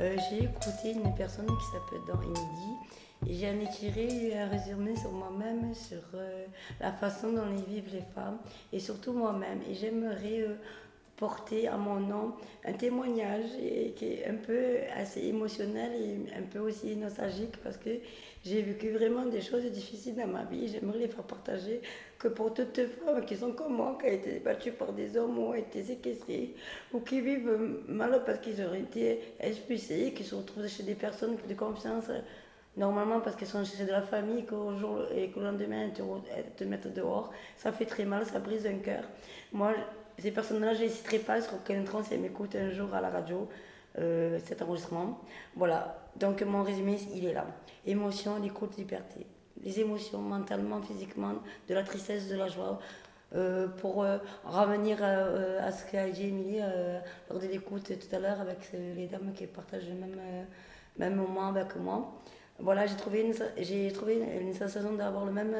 Euh, j'ai écouté une personne qui s'appelle Dans Midi et j'en ai tiré un résumé sur moi-même, sur euh, la façon dont les vivent les femmes et surtout moi-même. Et j'aimerais euh, porter à mon nom un témoignage qui est un peu assez émotionnel et un peu aussi nostalgique parce que j'ai vécu vraiment des choses difficiles dans ma vie. J'aimerais les faire partager que pour toutes les femmes qui sont comme moi, qui ont été battues par des hommes ou ont été séquestrées ou qui vivent mal parce qu'ils ont été expulsés, qui se retrouvent chez des personnes de confiance normalement parce qu'elles sont chez de la famille jour, et le lendemain elles te, te mettent dehors. Ça fait très mal, ça brise un cœur. Moi, ces personnes-là, je ne les citerai pas, sur qu'un trans, elles m'écoutent un jour à la radio, euh, cet enregistrement. Voilà, donc mon résumé, il est là. Émotion, l'écoute, liberté. Les émotions, mentalement, physiquement, de la tristesse, de la joie. Euh, pour euh, revenir à ce qu'a dit Émilie lors de l'écoute tout à l'heure avec les dames qui partagent le même, même moment avec moi. Voilà, j'ai trouvé une, j'ai trouvé sensation d'avoir le même,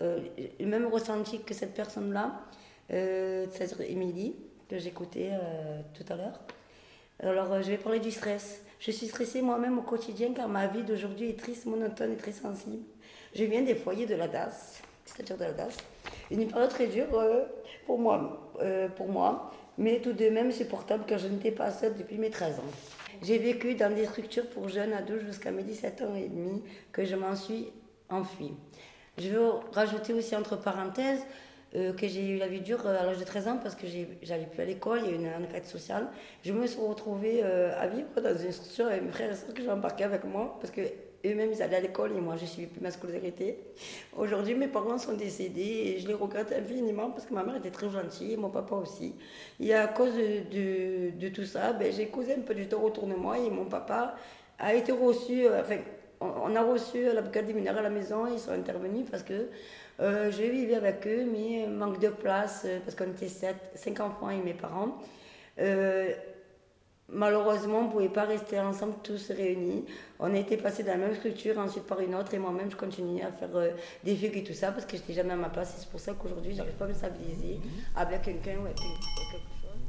le même ressenti que cette personne-là c'est-à-dire Émilie, que j'écoutais euh, tout à l'heure. Alors, euh, je vais parler du stress. Je suis stressée moi-même au quotidien car ma vie d'aujourd'hui est triste, monotone et très sensible. Je viens des foyers de la DAS, c'est-à-dire de la DAS. Une période très dure pour, moi, pour moi, mais tout de même supportable car je n'étais pas seule depuis mes 13 ans. J'ai vécu dans des structures pour jeunes adultes jusqu'à mes 17 ans et demi que je m'en suis enfuie. Je veux rajouter aussi entre parenthèses euh, que j'ai eu la vie dure euh, à l'âge de 13 ans parce que j'allais plus à l'école, il y a eu une enquête sociale. Je me suis retrouvée euh, à vivre dans une structure avec mes frères et soeurs que j'ai embarqués avec moi parce que eux-mêmes ils allaient à l'école et moi je suivais plus ma scolarité. Aujourd'hui mes parents sont décédés et je les regrette infiniment parce que ma mère était très gentille et mon papa aussi. Et à cause de, tout ça, ben, j'ai causé un peu du temps autour de moi et mon papa a été reçu, enfin on a reçu la brigade des mineurs à la maison, ils sont intervenus parce que euh, je vivais avec eux, mais manque de place euh, parce qu'on était 7, 5 enfants et mes parents. Euh, malheureusement, on ne pouvait pas rester ensemble tous réunis. On a été passés dans la même structure, ensuite par une autre, et moi-même, je continuais à faire des figues et tout ça parce que j'étais jamais à ma place. c'est pour ça qu'aujourd'hui, j'arrive pas à me stabiliser avec quelqu'un ou avec quelque chose.